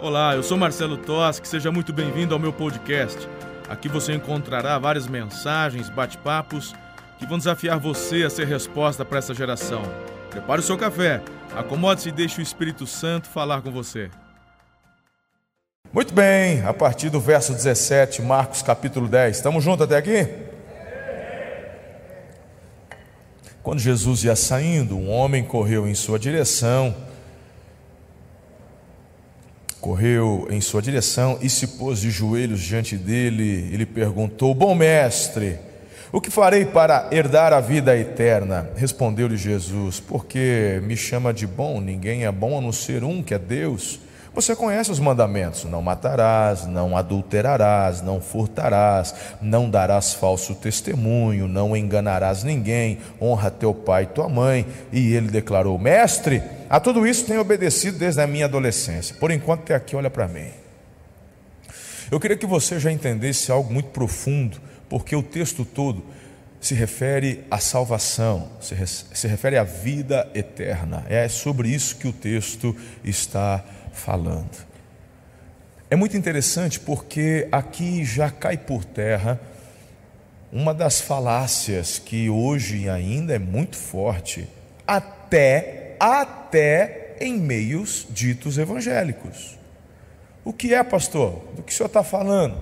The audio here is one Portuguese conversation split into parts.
Olá, eu sou Marcelo Toschi, seja muito bem-vindo ao meu podcast. Aqui você encontrará várias mensagens, bate-papos que vão desafiar você a ser resposta para essa geração. Prepare o seu café, acomode-se e deixe o Espírito Santo falar com você. Muito bem, a partir do verso 17, Marcos capítulo 10. Estamos juntos até aqui? Quando Jesus ia saindo, um homem correu em sua direção correu em sua direção e se pôs de joelhos diante dele. Ele perguntou: Bom mestre, o que farei para herdar a vida eterna? Respondeu-lhe Jesus: Porque me chama de bom, ninguém é bom a não ser um, que é Deus. Você conhece os mandamentos: não matarás, não adulterarás, não furtarás, não darás falso testemunho, não enganarás ninguém, honra teu pai e tua mãe. E ele declarou: Mestre, a tudo isso tenho obedecido desde a minha adolescência. Por enquanto, até aqui, olha para mim. Eu queria que você já entendesse algo muito profundo, porque o texto todo se refere à salvação, se, refere à vida eterna. É sobre isso que o texto está falando falando. É muito interessante porque aqui já cai por terra uma das falácias que hoje ainda é muito forte, até, até em meios ditos evangélicos. O que é, pastor? Do que o senhor está falando?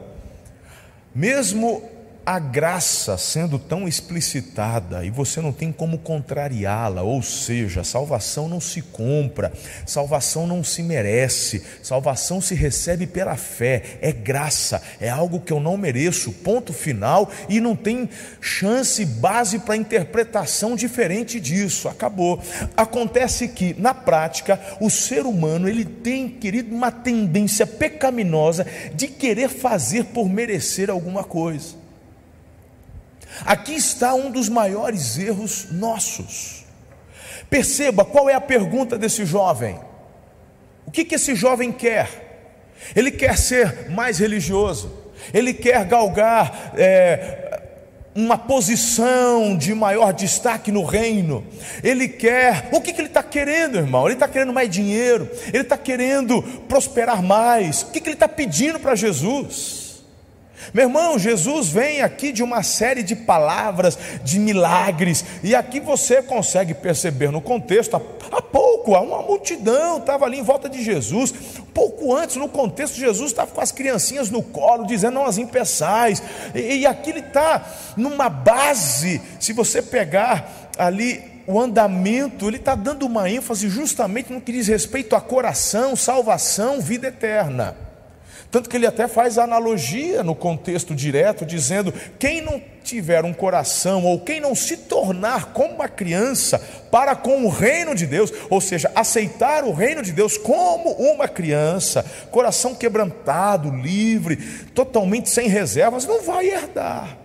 Mesmo a graça sendo tão explicitada e você não tem como contrariá-la, ou seja, salvação não se compra, salvação não se merece, salvação se recebe pela fé, é graça, é algo que eu não mereço, ponto final, e não tem chance, base para interpretação diferente disso, acabou. Acontece que, na prática, o ser humano ele tem, querido, uma tendência pecaminosa de querer fazer por merecer alguma coisa. Aqui está um dos maiores erros nossos. Perceba qual é a pergunta desse jovem. O que, que esse jovem quer? Ele quer ser mais religioso, ele quer galgar é, uma posição de maior destaque no reino, ele quer, o que, que ele está querendo, irmão? Ele está querendo mais dinheiro, ele está querendo prosperar mais, o que, que ele está pedindo para Jesus? Meu irmão, Jesus vem aqui de uma série de palavras, de milagres, e aqui você consegue perceber no contexto, há pouco, uma multidão estava ali em volta de Jesus, pouco antes, no contexto, Jesus estava com as criancinhas no colo, dizendo: Não as impeçais, e, e aqui ele está numa base, se você pegar ali o andamento, ele está dando uma ênfase justamente no que diz respeito a coração, salvação, vida eterna. Tanto que ele até faz analogia no contexto direto, dizendo: quem não tiver um coração, ou quem não se tornar como uma criança para com o reino de Deus, ou seja, aceitar o reino de Deus como uma criança, coração quebrantado, livre, totalmente sem reservas, não vai herdar.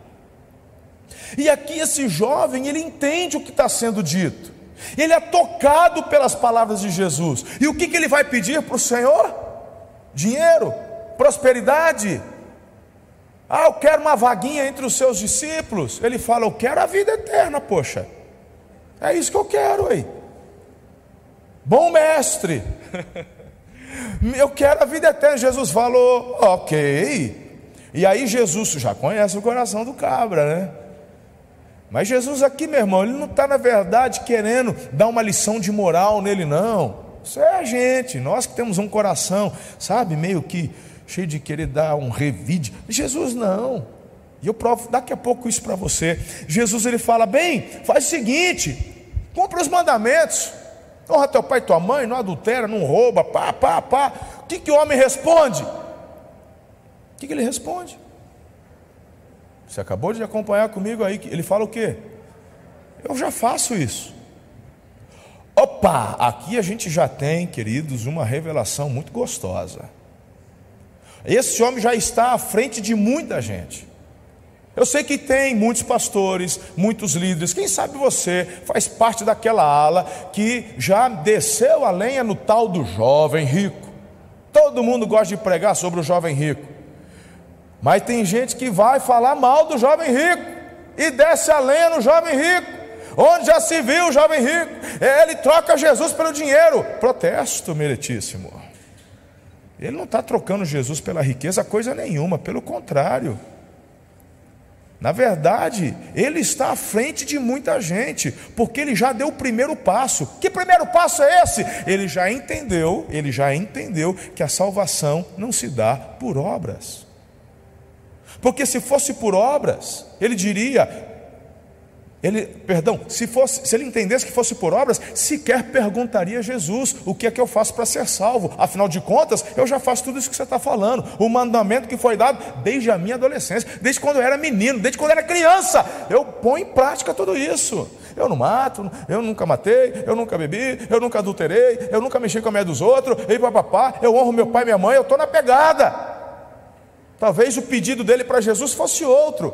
E aqui esse jovem, ele entende o que está sendo dito, ele é tocado pelas palavras de Jesus, e o que, que ele vai pedir para o Senhor? Dinheiro prosperidade. Ah, eu quero uma vaguinha entre os seus discípulos. Ele fala, eu quero a vida eterna, poxa. É isso que eu quero aí. Bom mestre. eu quero a vida eterna. Jesus falou, ok. E aí Jesus já conhece o coração do cabra, né? Mas Jesus aqui, meu irmão, ele não está na verdade querendo dar uma lição de moral nele, não. Isso é a gente, nós que temos um coração, sabe, meio que cheio de querer dar um revide. Jesus não. E eu provo daqui a pouco isso para você. Jesus ele fala: bem, faz o seguinte, cumpra os mandamentos. Honra teu pai e tua mãe, não adultera, não rouba, pá, pá, pá. O que, que o homem responde? O que, que ele responde? Você acabou de acompanhar comigo aí, ele fala o quê? Eu já faço isso. Opa, aqui a gente já tem, queridos, uma revelação muito gostosa. Esse homem já está à frente de muita gente. Eu sei que tem muitos pastores, muitos líderes, quem sabe você faz parte daquela ala que já desceu a lenha no tal do jovem rico. Todo mundo gosta de pregar sobre o jovem rico, mas tem gente que vai falar mal do jovem rico e desce a lenha no jovem rico. Onde já se viu o jovem rico? Ele troca Jesus pelo dinheiro. Protesto, meritíssimo. Ele não está trocando Jesus pela riqueza, coisa nenhuma, pelo contrário. Na verdade, ele está à frente de muita gente, porque ele já deu o primeiro passo. Que primeiro passo é esse? Ele já entendeu, ele já entendeu que a salvação não se dá por obras. Porque se fosse por obras, ele diria: ele, perdão, se, fosse, se ele entendesse que fosse por obras, sequer perguntaria a Jesus: o que é que eu faço para ser salvo? Afinal de contas, eu já faço tudo isso que você está falando. O mandamento que foi dado desde a minha adolescência, desde quando eu era menino, desde quando eu era criança, eu ponho em prática tudo isso. Eu não mato, eu nunca matei, eu nunca bebi, eu nunca adulterei, eu nunca mexi com a mulher dos outros, e papapá, eu honro meu pai e minha mãe, eu estou na pegada. Talvez o pedido dele para Jesus fosse outro.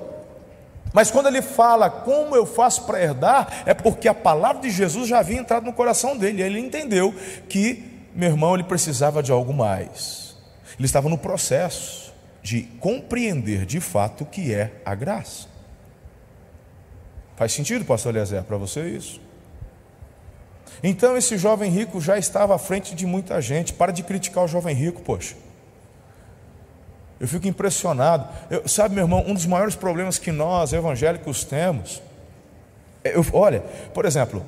Mas quando ele fala como eu faço para herdar, é porque a palavra de Jesus já havia entrado no coração dele. Ele entendeu que, meu irmão, ele precisava de algo mais. Ele estava no processo de compreender de fato o que é a graça. Faz sentido, pastor Eliezer, para você isso? Então esse jovem rico já estava à frente de muita gente. Para de criticar o jovem rico, poxa. Eu fico impressionado. Eu, sabe, meu irmão, um dos maiores problemas que nós evangélicos temos. É, eu, olha, por exemplo,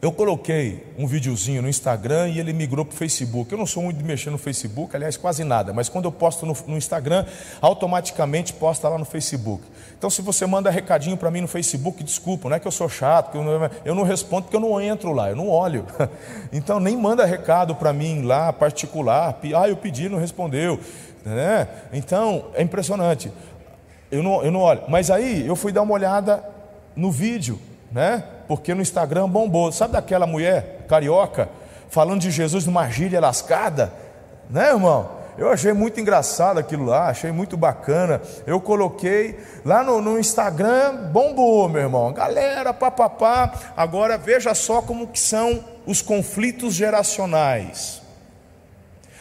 eu coloquei um videozinho no Instagram e ele migrou para o Facebook. Eu não sou muito de mexer no Facebook, aliás, quase nada, mas quando eu posto no, no Instagram, automaticamente posta lá no Facebook. Então, se você manda recadinho para mim no Facebook, desculpa, não é que eu sou chato, eu, não, eu não respondo porque eu não entro lá, eu não olho. Então, nem manda recado para mim lá, particular. Ah, eu pedi, não respondeu. Né? Então, é impressionante. Eu não, eu não olho. Mas aí eu fui dar uma olhada no vídeo, né? Porque no Instagram bombou. Sabe daquela mulher carioca falando de Jesus numa gíria lascada? Né, irmão? Eu achei muito engraçado aquilo lá, achei muito bacana. Eu coloquei lá no, no Instagram, bombou, meu irmão. Galera, papapá. Agora veja só como que são os conflitos geracionais.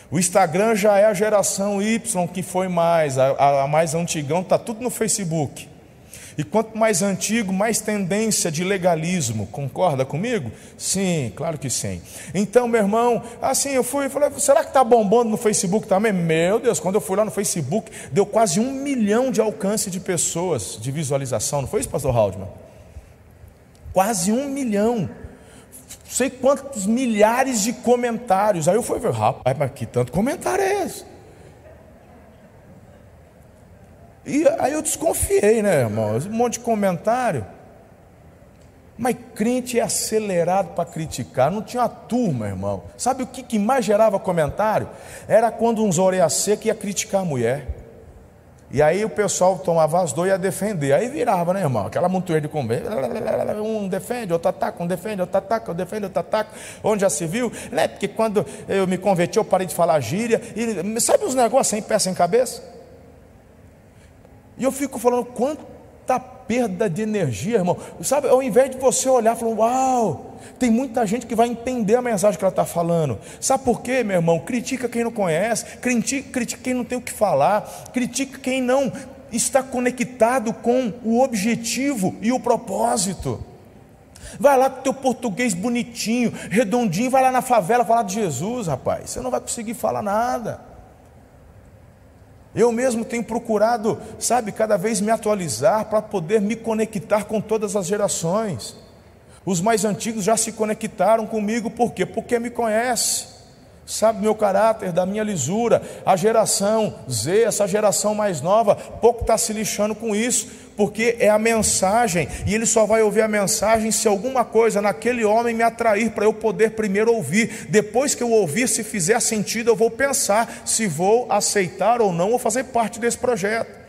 O Instagram já é a geração Y que foi mais, a, a mais antigão, está tudo no Facebook. E quanto mais antigo, mais tendência de legalismo. Concorda comigo? Sim, claro que sim. Então, meu irmão, assim eu fui falei: será que está bombando no Facebook também? Meu Deus, quando eu fui lá no Facebook, deu quase um milhão de alcance de pessoas de visualização. Não foi isso, pastor Haldman? Quase um milhão sei quantos milhares de comentários. Aí eu fui ver, rapaz, mas que tanto comentário é esse? E aí eu desconfiei, né, irmão? Um monte de comentário. Mas crente é acelerado para criticar. Não tinha uma turma, irmão. Sabe o que, que mais gerava comentário? Era quando uns orelha seca ia criticar a mulher. E aí o pessoal tomava as dores e ia defender. Aí virava, né, irmão? Aquela montoeira de conversa. Um defende, outro ataca, um defende, outro ataca, um defende, outro ataca. Onde já se viu? Né? Porque quando eu me converti, eu parei de falar gíria. E sabe os negócios sem pé, sem cabeça? E eu fico falando, quanta perda de energia, irmão. Sabe, ao invés de você olhar e falar, uau, tem muita gente que vai entender a mensagem que ela está falando. Sabe por quê, meu irmão? Critica quem não conhece, critica, critica quem não tem o que falar, critica quem não está conectado com o objetivo e o propósito. Vai lá com teu português bonitinho, redondinho, vai lá na favela falar de Jesus, rapaz. Você não vai conseguir falar nada. Eu mesmo tenho procurado, sabe, cada vez me atualizar para poder me conectar com todas as gerações. Os mais antigos já se conectaram comigo, por quê? Porque me conhece, sabe meu caráter, da minha lisura. A geração Z, essa geração mais nova, pouco está se lixando com isso, porque é a mensagem, e ele só vai ouvir a mensagem se alguma coisa naquele homem me atrair para eu poder primeiro ouvir. Depois que eu ouvir, se fizer sentido, eu vou pensar se vou aceitar ou não ou fazer parte desse projeto.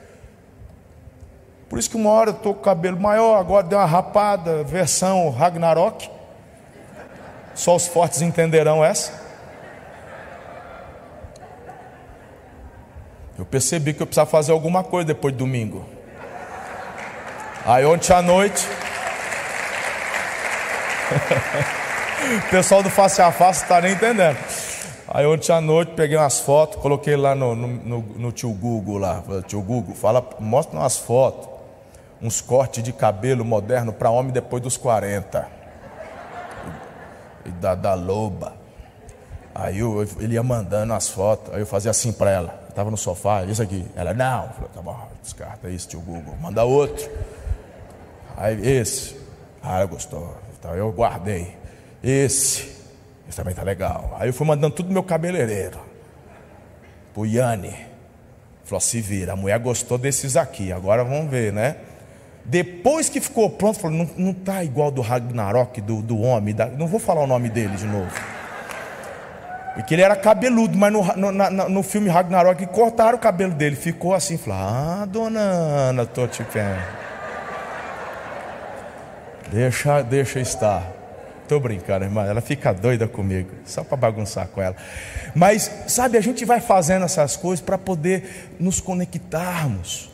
Por isso que uma hora eu estou com o cabelo maior, agora deu uma rapada, versão Ragnarok. Só os fortes entenderão essa. Eu percebi que eu precisava fazer alguma coisa depois de domingo. Aí ontem à noite. o pessoal do face a face está nem entendendo. Aí ontem à noite peguei umas fotos, coloquei lá no, no, no, no tio Google lá. Tio Google, fala, mostra umas fotos uns cortes de cabelo moderno para homem depois dos 40. E da, da loba. Aí eu, ele ia mandando as fotos, aí eu fazia assim para ela. Eu tava no sofá, isso aqui. Ela, não. Falei, tá bom, descarta isso, tio Google. Manda outro. Aí, esse. Ah, ela gostou. Então eu guardei. Esse. Esse também tá legal. Aí eu fui mandando tudo meu cabeleireiro. Pro Yane. Falou, se vira, a mulher gostou desses aqui, agora vamos ver, né? Depois que ficou pronto, falou, não, não tá igual do Ragnarok, do, do homem, da... não vou falar o nome dele de novo. Porque ele era cabeludo, mas no, no, no filme Ragnarok cortaram o cabelo dele, ficou assim, falou, ah, dona Ana, tô te vendo. Deixa, deixa estar. Estou brincando, irmã. Ela fica doida comigo, só para bagunçar com ela. Mas, sabe, a gente vai fazendo essas coisas para poder nos conectarmos,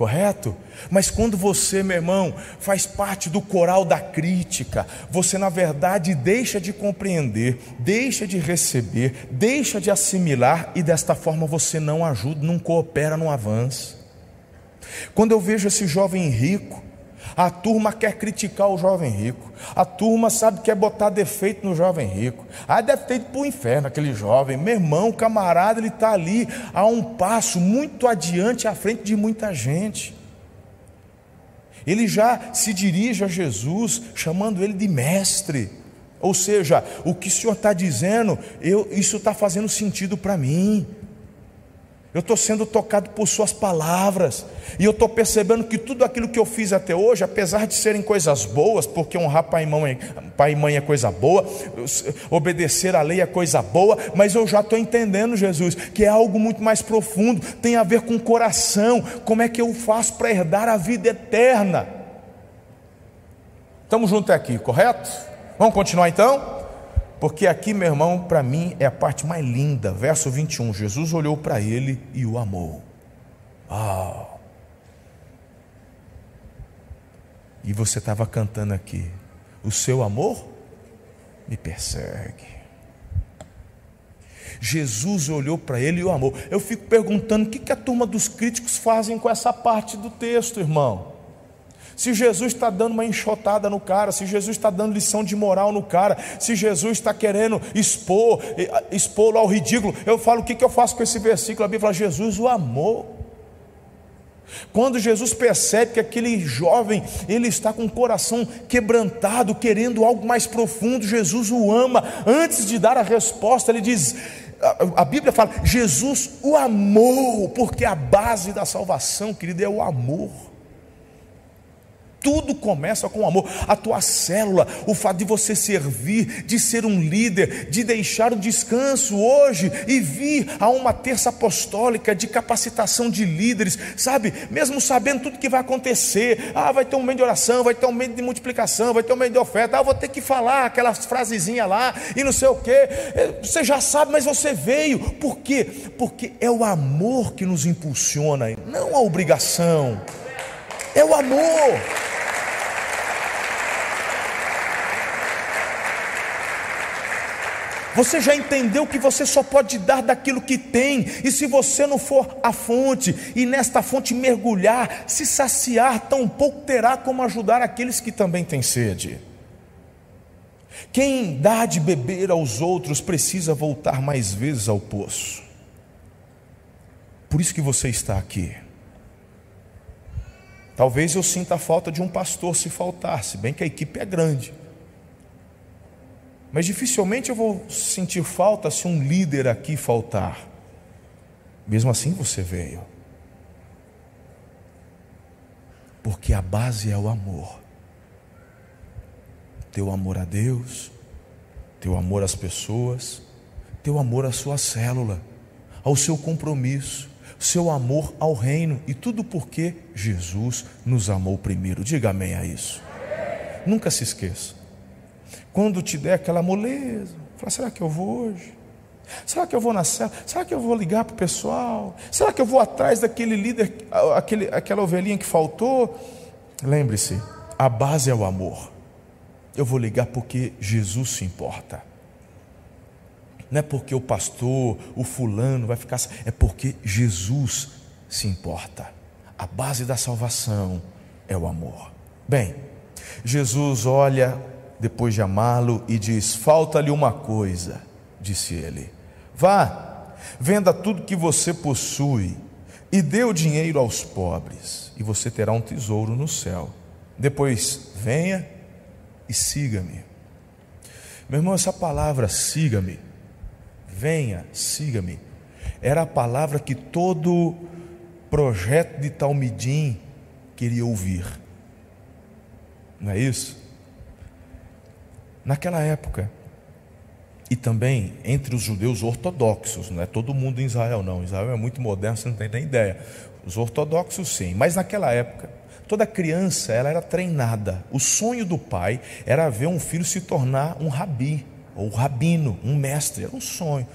correto? Mas quando você, meu irmão, faz parte do coral da crítica, você, na verdade, deixa de compreender, deixa de receber, deixa de assimilar e desta forma você não ajuda, não coopera, não avança. Quando eu vejo esse jovem rico, a turma quer criticar o jovem rico. A turma sabe que quer botar defeito no jovem rico. Ah, deve ter ido para o inferno aquele jovem. Meu irmão, camarada, ele está ali a um passo muito adiante à frente de muita gente. Ele já se dirige a Jesus, chamando ele de mestre. Ou seja, o que o Senhor está dizendo, eu, isso está fazendo sentido para mim. Eu estou sendo tocado por Suas palavras, e eu estou percebendo que tudo aquilo que eu fiz até hoje, apesar de serem coisas boas, porque honrar pai e mãe, pai e mãe é coisa boa, obedecer à lei é coisa boa, mas eu já estou entendendo, Jesus, que é algo muito mais profundo, tem a ver com o coração, como é que eu faço para herdar a vida eterna. Estamos juntos aqui, correto? Vamos continuar então? Porque aqui, meu irmão, para mim é a parte mais linda. Verso 21. Jesus olhou para ele e o amou. Ah. E você estava cantando aqui. O seu amor me persegue. Jesus olhou para ele e o amou. Eu fico perguntando o que, que a turma dos críticos fazem com essa parte do texto, irmão. Se Jesus está dando uma enxotada no cara, se Jesus está dando lição de moral no cara, se Jesus está querendo expor, expô-lo ao ridículo, eu falo: o que, que eu faço com esse versículo? A Bíblia fala: Jesus o amou. Quando Jesus percebe que aquele jovem ele está com o coração quebrantado, querendo algo mais profundo, Jesus o ama. Antes de dar a resposta, ele diz: a, a Bíblia fala, Jesus o amou, porque a base da salvação, querido, é o amor. Tudo começa com amor. A tua célula, o fato de você servir, de ser um líder, de deixar o descanso hoje e vir a uma terça apostólica de capacitação de líderes, sabe? Mesmo sabendo tudo que vai acontecer. Ah, vai ter um meio de oração, vai ter um meio de multiplicação, vai ter um meio de oferta. Ah, vou ter que falar aquelas frasezinhas lá e não sei o que. É, você já sabe, mas você veio. Por quê? Porque é o amor que nos impulsiona, não a obrigação. É o amor. Você já entendeu que você só pode dar daquilo que tem, e se você não for a fonte, e nesta fonte mergulhar, se saciar, tão pouco terá como ajudar aqueles que também têm sede. Quem dá de beber aos outros precisa voltar mais vezes ao poço. Por isso que você está aqui. Talvez eu sinta a falta de um pastor se faltar, se bem que a equipe é grande. Mas dificilmente eu vou sentir falta se um líder aqui faltar. Mesmo assim você veio. Porque a base é o amor. Teu amor a Deus, teu amor às pessoas, teu amor à sua célula, ao seu compromisso, seu amor ao reino, e tudo porque Jesus nos amou primeiro. Diga amém a isso. Nunca se esqueça. Quando te der aquela moleza, fala, será que eu vou hoje? Será que eu vou na cela? Será que eu vou ligar para o pessoal? Será que eu vou atrás daquele líder, aquele, aquela ovelhinha que faltou? Lembre-se, a base é o amor. Eu vou ligar porque Jesus se importa. Não é porque o pastor, o fulano vai ficar. É porque Jesus se importa. A base da salvação é o amor. Bem, Jesus olha depois de amá-lo e diz: Falta-lhe uma coisa. disse ele. Vá, venda tudo que você possui e dê o dinheiro aos pobres, e você terá um tesouro no céu. Depois, venha e siga-me. Meu irmão, essa palavra siga-me, venha, siga-me, era a palavra que todo projeto de Talmidim queria ouvir. Não é isso? Naquela época, e também entre os judeus ortodoxos, não é todo mundo em Israel, não. Israel é muito moderno, você não tem nem ideia. Os ortodoxos, sim, mas naquela época, toda criança ela era treinada. O sonho do pai era ver um filho se tornar um rabi, ou rabino, um mestre, era um sonho.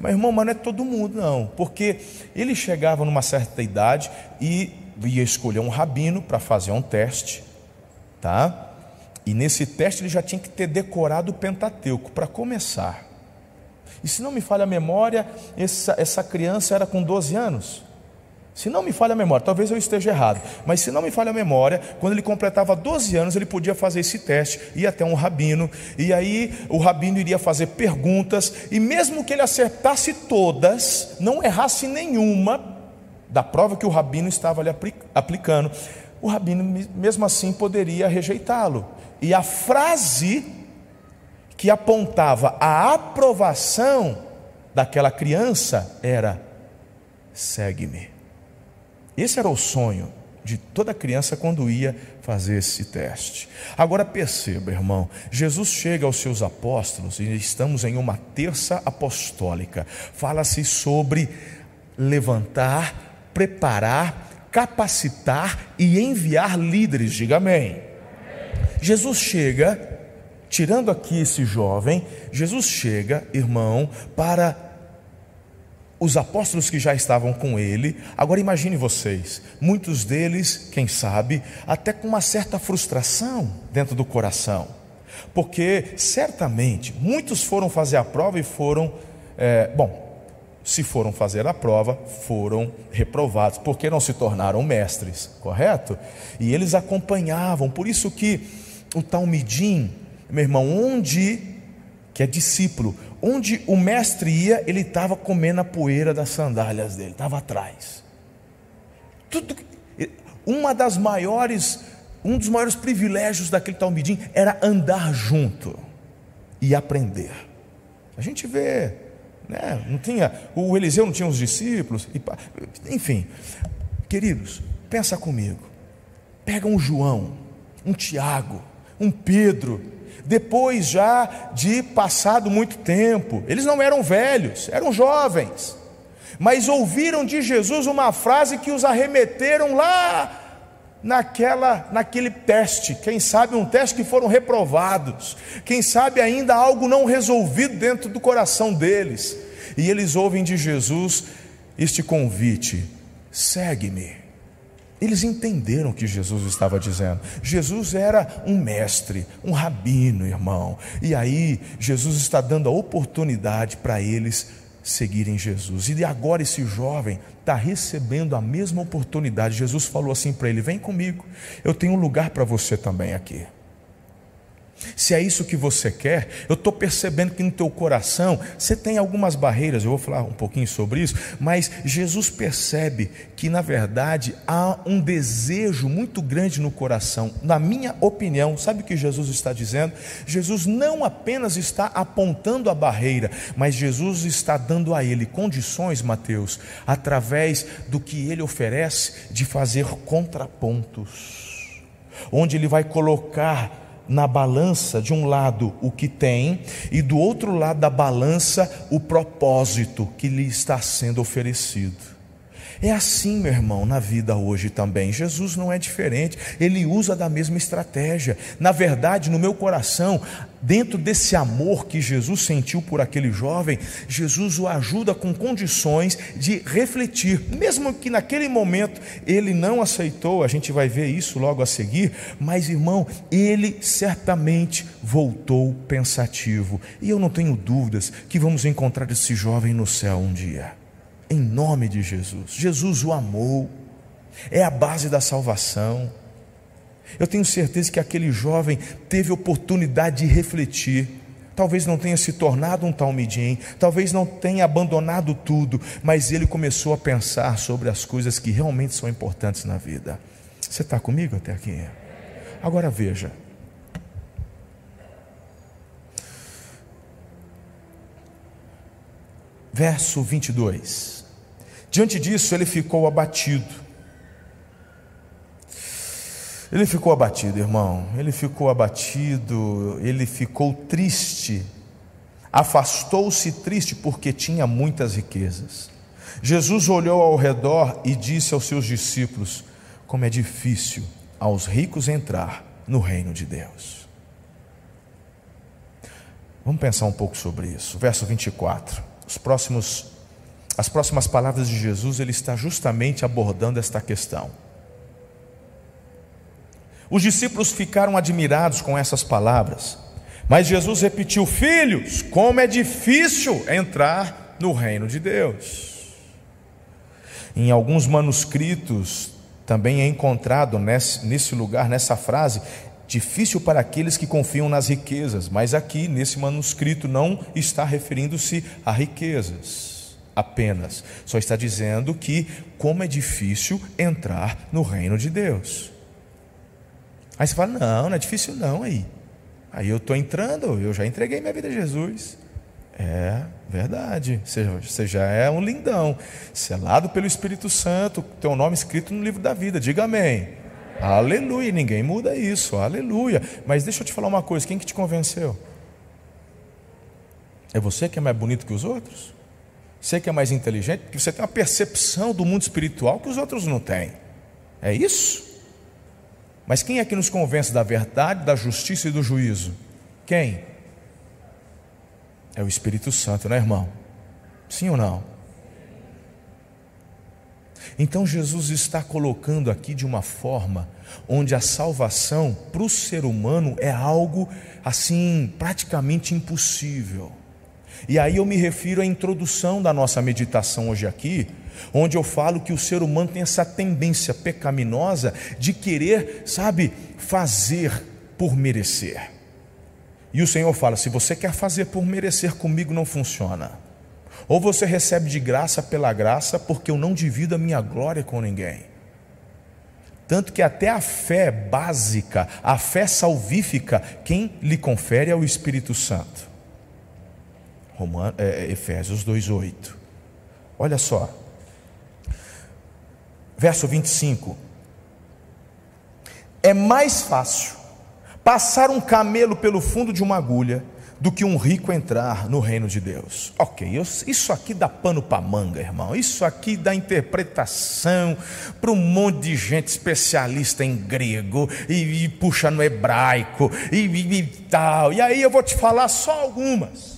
Mas, irmão, mas não é todo mundo, não, porque ele chegava numa certa idade e ia escolher um rabino para fazer um teste, tá? E nesse teste ele já tinha que ter decorado o Pentateuco para começar. E se não me falha a memória, essa, essa criança era com 12 anos. Se não me falha a memória, talvez eu esteja errado, mas se não me falha a memória, quando ele completava 12 anos, ele podia fazer esse teste, ia até um rabino, e aí o rabino iria fazer perguntas, e mesmo que ele acertasse todas, não errasse nenhuma da prova que o rabino estava ali aplicando, o rabino mesmo assim poderia rejeitá-lo. E a frase que apontava a aprovação daquela criança era: segue-me. Esse era o sonho de toda criança quando ia fazer esse teste. Agora perceba, irmão, Jesus chega aos seus apóstolos e estamos em uma terça apostólica. Fala-se sobre levantar, preparar, capacitar e enviar líderes. Diga amém. Jesus chega, tirando aqui esse jovem, Jesus chega, irmão, para os apóstolos que já estavam com ele. Agora imagine vocês, muitos deles, quem sabe, até com uma certa frustração dentro do coração, porque certamente muitos foram fazer a prova e foram, é, bom, se foram fazer a prova, foram reprovados, porque não se tornaram mestres, correto? E eles acompanhavam, por isso que o Talmidim, meu irmão, onde, que é discípulo, onde o mestre ia, ele estava comendo a poeira das sandálias dele, estava atrás. Tudo, uma das maiores, um dos maiores privilégios daquele Talmidim era andar junto e aprender. A gente vê, né? Não tinha, o Eliseu não tinha os discípulos, enfim. Queridos, pensa comigo. Pega um João, um Tiago, um Pedro, depois já de passado muito tempo, eles não eram velhos, eram jovens, mas ouviram de Jesus uma frase que os arremeteram lá naquela, naquele teste, quem sabe um teste que foram reprovados, quem sabe ainda algo não resolvido dentro do coração deles, e eles ouvem de Jesus este convite: segue-me. Eles entenderam o que Jesus estava dizendo. Jesus era um mestre, um rabino, irmão. E aí, Jesus está dando a oportunidade para eles seguirem Jesus. E agora esse jovem está recebendo a mesma oportunidade. Jesus falou assim para ele: Vem comigo, eu tenho um lugar para você também aqui. Se é isso que você quer, eu estou percebendo que no teu coração você tem algumas barreiras, eu vou falar um pouquinho sobre isso, mas Jesus percebe que na verdade há um desejo muito grande no coração. Na minha opinião, sabe o que Jesus está dizendo? Jesus não apenas está apontando a barreira, mas Jesus está dando a ele condições, Mateus, através do que ele oferece, de fazer contrapontos, onde ele vai colocar na balança, de um lado o que tem, e do outro lado da balança o propósito que lhe está sendo oferecido. É assim, meu irmão, na vida hoje também. Jesus não é diferente, ele usa da mesma estratégia. Na verdade, no meu coração, dentro desse amor que Jesus sentiu por aquele jovem, Jesus o ajuda com condições de refletir, mesmo que naquele momento ele não aceitou, a gente vai ver isso logo a seguir, mas irmão, ele certamente voltou pensativo. E eu não tenho dúvidas que vamos encontrar esse jovem no céu um dia em nome de Jesus. Jesus o amou, é a base da salvação. Eu tenho certeza que aquele jovem teve oportunidade de refletir. talvez não tenha se tornado um talmidim, talvez não tenha abandonado tudo, mas ele começou a pensar sobre as coisas que realmente são importantes na vida. Você está comigo até aqui? Agora veja. Verso 22. Diante disso, ele ficou abatido ele ficou abatido, irmão. Ele ficou abatido, ele ficou triste. Afastou-se triste porque tinha muitas riquezas. Jesus olhou ao redor e disse aos seus discípulos: Como é difícil aos ricos entrar no reino de Deus. Vamos pensar um pouco sobre isso. Verso 24. Os próximos, as próximas palavras de Jesus, ele está justamente abordando esta questão. Os discípulos ficaram admirados com essas palavras, mas Jesus repetiu: Filhos, como é difícil entrar no reino de Deus. Em alguns manuscritos também é encontrado nesse, lugar, nessa frase, difícil para aqueles que confiam nas riquezas, mas aqui nesse manuscrito não está referindo-se a riquezas apenas, só está dizendo que como é difícil entrar no reino de Deus. Aí você fala: não, não é difícil não aí. Aí eu estou entrando, eu já entreguei minha vida a Jesus. É verdade, você já é um lindão, selado pelo Espírito Santo, teu nome escrito no livro da vida, diga amém. Aleluia, ninguém muda isso, aleluia. Mas deixa eu te falar uma coisa: quem que te convenceu? É você que é mais bonito que os outros? Você que é mais inteligente? Porque você tem uma percepção do mundo espiritual que os outros não têm. É isso? Mas quem é que nos convence da verdade, da justiça e do juízo? Quem? É o Espírito Santo, né, irmão? Sim ou não? Então Jesus está colocando aqui de uma forma onde a salvação para o ser humano é algo assim praticamente impossível. E aí eu me refiro à introdução da nossa meditação hoje aqui, onde eu falo que o ser humano tem essa tendência pecaminosa de querer, sabe, fazer por merecer. E o Senhor fala: se você quer fazer por merecer comigo, não funciona. Ou você recebe de graça pela graça, porque eu não divido a minha glória com ninguém. Tanto que até a fé básica, a fé salvífica, quem lhe confere é o Espírito Santo. Roman, é, Efésios 2,8. Olha só, verso 25. É mais fácil passar um camelo pelo fundo de uma agulha do que um rico entrar no reino de Deus. Ok, isso aqui dá pano para manga, irmão. Isso aqui dá interpretação para um monte de gente especialista em grego e, e puxa no hebraico e, e, e tal. E aí eu vou te falar só algumas.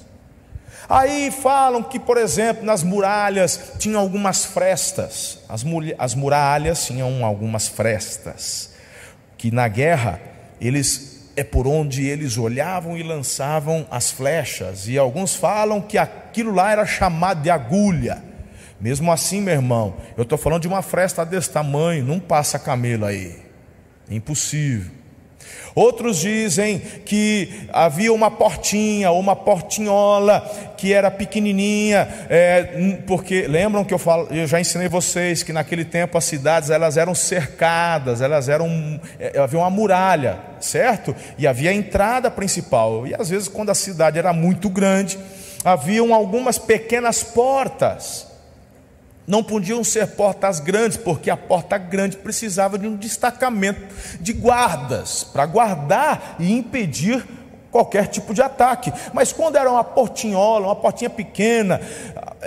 Aí falam que, por exemplo, nas muralhas tinham algumas frestas, as, as muralhas tinham algumas frestas, que na guerra eles é por onde eles olhavam e lançavam as flechas, e alguns falam que aquilo lá era chamado de agulha. Mesmo assim, meu irmão, eu estou falando de uma fresta desse tamanho, não passa camelo aí, impossível. Outros dizem que havia uma portinha, uma portinhola, que era pequenininha, é, porque lembram que eu, falo, eu já ensinei vocês que naquele tempo as cidades elas eram cercadas, elas eram é, havia uma muralha, certo? E havia a entrada principal. E às vezes quando a cidade era muito grande, haviam algumas pequenas portas não podiam ser portas grandes, porque a porta grande precisava de um destacamento de guardas para guardar e impedir qualquer tipo de ataque. Mas quando era uma portinhola, uma portinha pequena,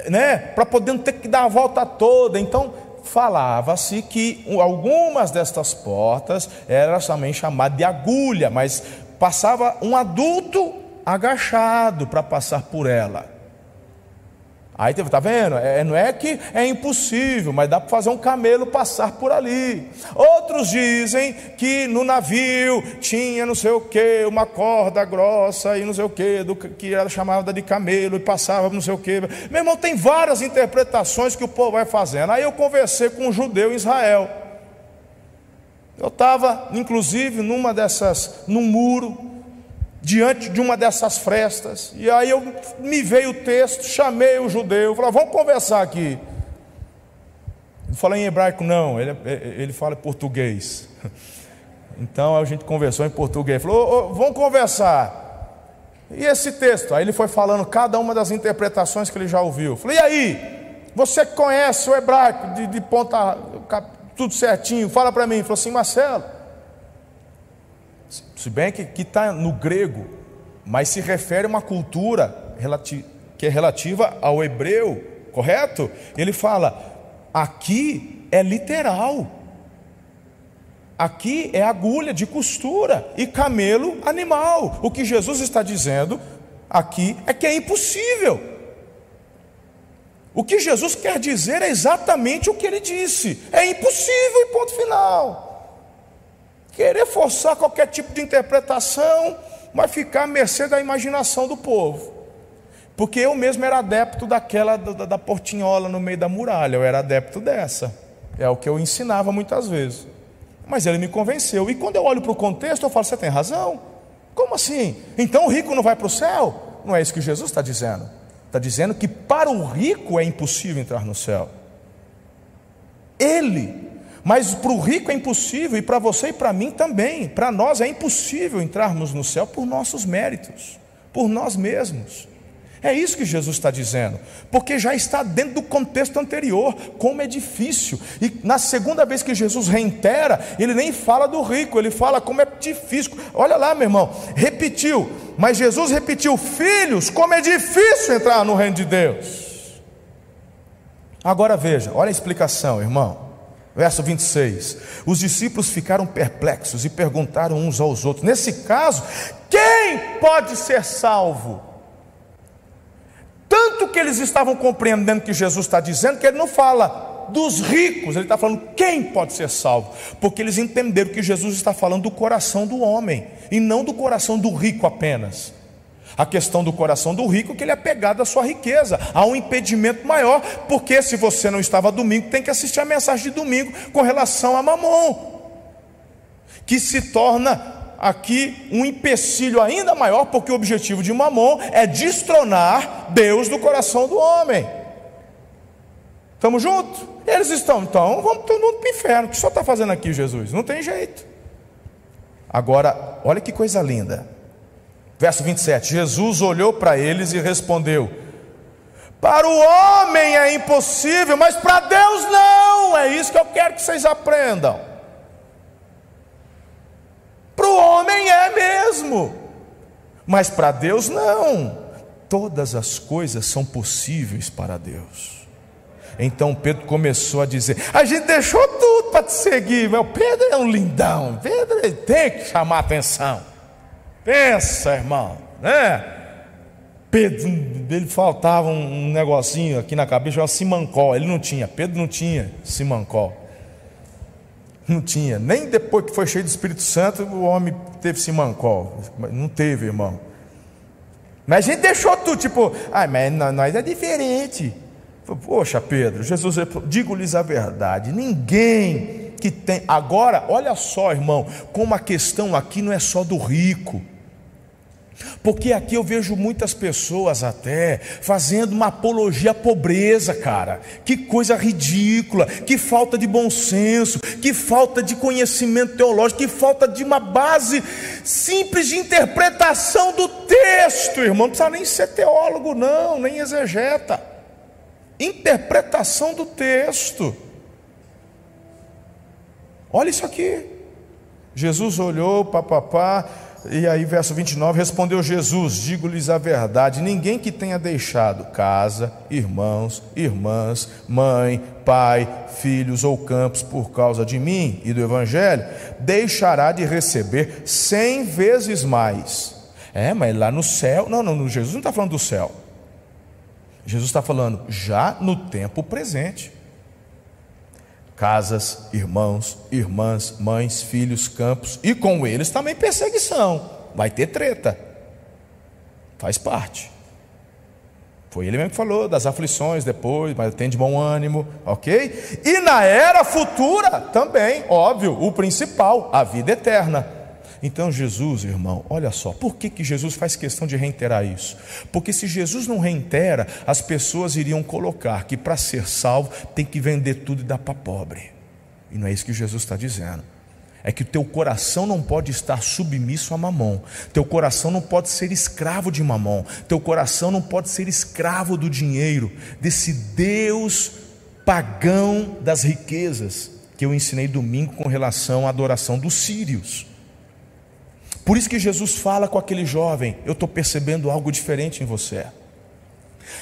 né, para poder não ter que dar a volta toda, então falava-se que algumas destas portas eram também chamadas de agulha, mas passava um adulto agachado para passar por ela. Aí está vendo? É, não é que é impossível, mas dá para fazer um camelo passar por ali. Outros dizem que no navio tinha não sei o que, uma corda grossa e não sei o que, do, que era chamada de camelo e passava não sei o que. Meu irmão, tem várias interpretações que o povo vai fazendo. Aí eu conversei com um judeu em Israel. Eu estava, inclusive, numa dessas, num muro, diante de uma dessas frestas. E aí eu me veio o texto, chamei o judeu, falei: vamos conversar aqui. Não fala em hebraico, não, ele, ele fala português. Então a gente conversou em português. Falou: oh, oh, vamos conversar. E esse texto? Aí ele foi falando cada uma das interpretações que ele já ouviu. Falei: e aí? Você conhece o hebraico de, de ponta, tudo certinho, fala para mim. Ele falou assim: Marcelo, se bem que está no grego, mas se refere a uma cultura que é relativa ao hebreu, correto? Ele fala: aqui é literal. Aqui é agulha de costura e camelo animal. O que Jesus está dizendo aqui é que é impossível. O que Jesus quer dizer é exatamente o que ele disse: é impossível, e ponto final. Querer forçar qualquer tipo de interpretação vai ficar à mercê da imaginação do povo. Porque eu mesmo era adepto daquela da, da portinhola no meio da muralha, eu era adepto dessa. É o que eu ensinava muitas vezes. Mas ele me convenceu. E quando eu olho para o contexto, eu falo: você tem razão. Como assim? Então o rico não vai para o céu? Não é isso que Jesus está dizendo. Está dizendo que para o rico é impossível entrar no céu. Ele mas para o rico é impossível, e para você e para mim também. Para nós é impossível entrarmos no céu por nossos méritos, por nós mesmos. É isso que Jesus está dizendo, porque já está dentro do contexto anterior, como é difícil. E na segunda vez que Jesus reitera, ele nem fala do rico, ele fala como é difícil. Olha lá, meu irmão, repetiu, mas Jesus repetiu: Filhos, como é difícil entrar no reino de Deus. Agora veja, olha a explicação, irmão. Verso 26. Os discípulos ficaram perplexos e perguntaram uns aos outros: Nesse caso, quem pode ser salvo? Tanto que eles estavam compreendendo que Jesus está dizendo, que ele não fala dos ricos, ele está falando quem pode ser salvo, porque eles entenderam que Jesus está falando do coração do homem e não do coração do rico apenas. A questão do coração do rico que ele é apegado à sua riqueza. Há um impedimento maior, porque se você não estava domingo, tem que assistir a mensagem de domingo com relação a mamon, que se torna aqui um empecilho ainda maior, porque o objetivo de mamon é destronar Deus do coração do homem. Estamos juntos? Eles estão, então vamos todo mundo para o inferno. O que só está fazendo aqui, Jesus? Não tem jeito. Agora, olha que coisa linda. Verso 27: Jesus olhou para eles e respondeu: Para o homem é impossível, mas para Deus não. É isso que eu quero que vocês aprendam. Para o homem é mesmo, mas para Deus não. Todas as coisas são possíveis para Deus. Então Pedro começou a dizer: A gente deixou tudo para te seguir. Meu Pedro é um lindão. Pedro tem que chamar atenção. Pensa, irmão, né? Pedro, ele faltava um negocinho aqui na cabeça, chamava Simancol. Ele não tinha, Pedro não tinha Simancol. Não tinha, nem depois que foi cheio do Espírito Santo, o homem teve Simancol. Não teve, irmão. Mas a gente deixou tudo, tipo, ah, mas nós é diferente. Poxa, Pedro, Jesus, digo-lhes a verdade: ninguém que tem. Agora, olha só, irmão, como a questão aqui não é só do rico. Porque aqui eu vejo muitas pessoas até fazendo uma apologia à pobreza, cara. Que coisa ridícula, que falta de bom senso, que falta de conhecimento teológico, que falta de uma base simples de interpretação do texto, irmão. Não precisa nem ser teólogo, não, nem exegeta. Interpretação do texto. Olha isso aqui. Jesus olhou, papapá e aí, verso 29, respondeu Jesus: Digo-lhes a verdade: ninguém que tenha deixado casa, irmãos, irmãs, mãe, pai, filhos ou campos por causa de mim e do Evangelho, deixará de receber cem vezes mais. É, mas lá no céu, não, não, Jesus não está falando do céu. Jesus está falando já no tempo presente casas, irmãos, irmãs, mães, filhos, campos, e com eles também perseguição. Vai ter treta. Faz parte. Foi ele mesmo que falou das aflições depois, mas tem de bom ânimo, ok? E na era futura também, óbvio, o principal, a vida eterna. Então, Jesus, irmão, olha só, por que, que Jesus faz questão de reiterar isso? Porque se Jesus não reitera, as pessoas iriam colocar que para ser salvo tem que vender tudo e dar para pobre. E não é isso que Jesus está dizendo. É que o teu coração não pode estar submisso a mamon, teu coração não pode ser escravo de mamon, teu coração não pode ser escravo do dinheiro, desse Deus pagão das riquezas que eu ensinei domingo com relação à adoração dos sírios. Por isso que Jesus fala com aquele jovem: Eu estou percebendo algo diferente em você.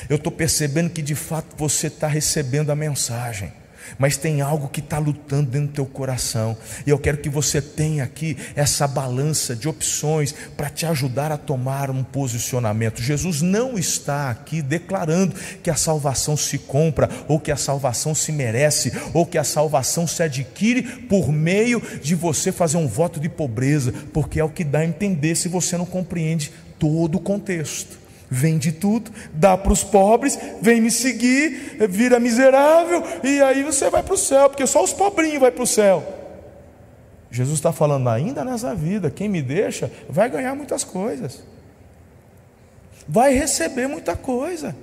Eu estou percebendo que de fato você está recebendo a mensagem mas tem algo que está lutando dentro do teu coração, e eu quero que você tenha aqui essa balança de opções para te ajudar a tomar um posicionamento. Jesus não está aqui declarando que a salvação se compra, ou que a salvação se merece, ou que a salvação se adquire por meio de você fazer um voto de pobreza, porque é o que dá a entender se você não compreende todo o contexto. Vende tudo, dá para os pobres, vem me seguir, vira miserável, e aí você vai para o céu, porque só os pobrinhos vai para o céu. Jesus está falando, ainda nessa vida, quem me deixa vai ganhar muitas coisas, vai receber muita coisa.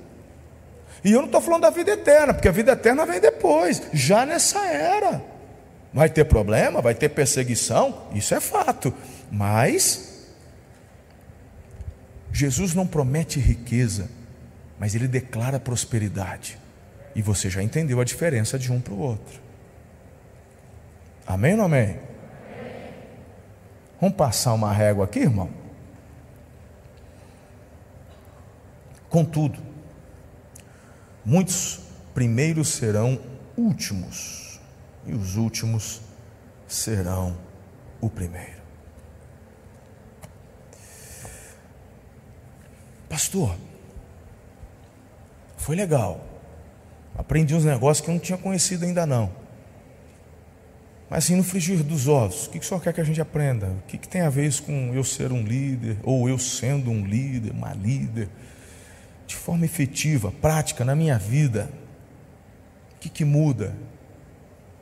E eu não estou falando da vida eterna, porque a vida eterna vem depois, já nessa era. Vai ter problema, vai ter perseguição, isso é fato, mas Jesus não promete riqueza, mas ele declara prosperidade. E você já entendeu a diferença de um para o outro. Amém ou não amém? Vamos passar uma régua aqui, irmão? Contudo, muitos primeiros serão últimos, e os últimos serão o primeiro. Pastor, foi legal. Aprendi uns negócios que eu não tinha conhecido ainda não. Mas assim, no frigir dos ovos, o que o senhor quer que a gente aprenda? O que, que tem a ver isso com eu ser um líder, ou eu sendo um líder, uma líder, de forma efetiva, prática na minha vida? O que, que muda?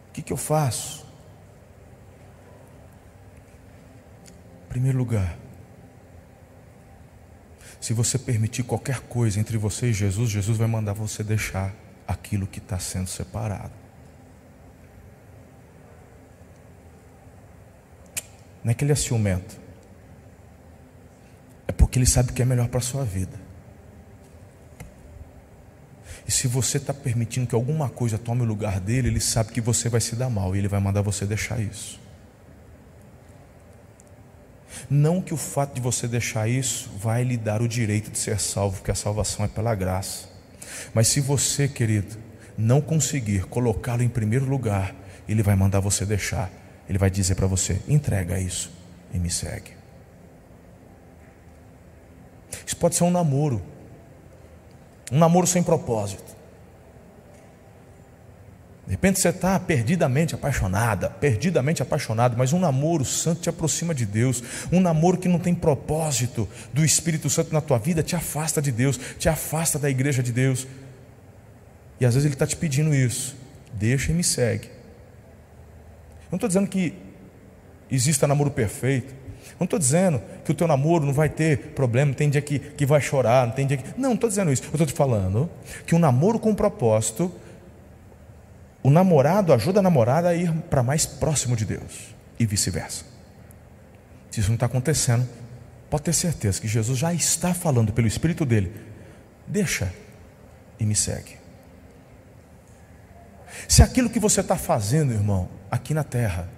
O que, que eu faço? Em primeiro lugar, se você permitir qualquer coisa entre você e Jesus, Jesus vai mandar você deixar aquilo que está sendo separado. Não é que ele é ciumento, é porque ele sabe que é melhor para a sua vida. E se você está permitindo que alguma coisa tome o lugar dele, ele sabe que você vai se dar mal e ele vai mandar você deixar isso. Não que o fato de você deixar isso vai lhe dar o direito de ser salvo, porque a salvação é pela graça. Mas se você, querido, não conseguir colocá-lo em primeiro lugar, ele vai mandar você deixar. Ele vai dizer para você: entrega isso e me segue. Isso pode ser um namoro, um namoro sem propósito. De repente você está perdidamente apaixonada, perdidamente apaixonado, mas um namoro santo te aproxima de Deus, um namoro que não tem propósito do Espírito Santo na tua vida te afasta de Deus, te afasta da igreja de Deus. E às vezes Ele está te pedindo isso, deixa e me segue. Eu não estou dizendo que exista namoro perfeito, não estou dizendo que o teu namoro não vai ter problema, tem dia que, que vai chorar, não tem dia que. Não, não estou dizendo isso. Eu estou te falando que um namoro com propósito o namorado ajuda a namorada a ir para mais próximo de Deus e vice-versa. Se isso não está acontecendo, pode ter certeza que Jesus já está falando pelo Espírito dele: deixa e me segue. Se aquilo que você está fazendo, irmão, aqui na terra,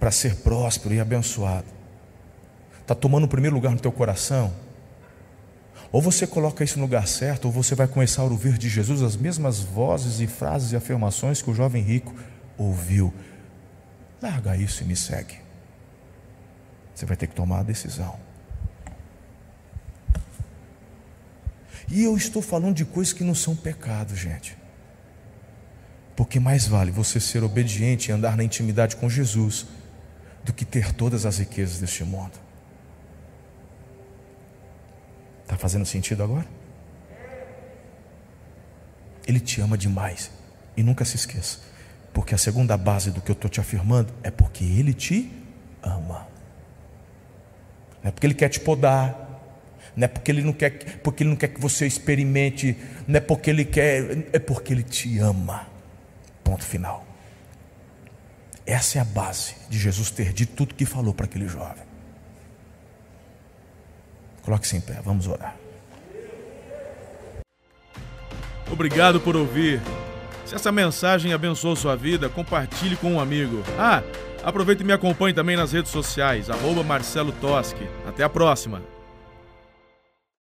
para ser próspero e abençoado, está tomando o primeiro lugar no teu coração, ou você coloca isso no lugar certo, ou você vai começar a ouvir de Jesus as mesmas vozes e frases e afirmações que o jovem rico ouviu. Larga isso e me segue. Você vai ter que tomar a decisão. E eu estou falando de coisas que não são pecado, gente. Porque mais vale você ser obediente e andar na intimidade com Jesus do que ter todas as riquezas deste mundo. Está fazendo sentido agora? Ele te ama demais. E nunca se esqueça. Porque a segunda base do que eu estou te afirmando é porque Ele te ama. Não é porque Ele quer te podar. Não é porque ele não quer, porque ele não quer que você experimente, não é porque ele quer, é porque ele te ama. Ponto final. Essa é a base de Jesus ter dito tudo que falou para aquele jovem. Coloque-se em pé, vamos orar. Obrigado por ouvir. Se essa mensagem abençoou sua vida, compartilhe com um amigo. Ah, aproveite e me acompanhe também nas redes sociais, arroba Marcelo Toschi. Até a próxima!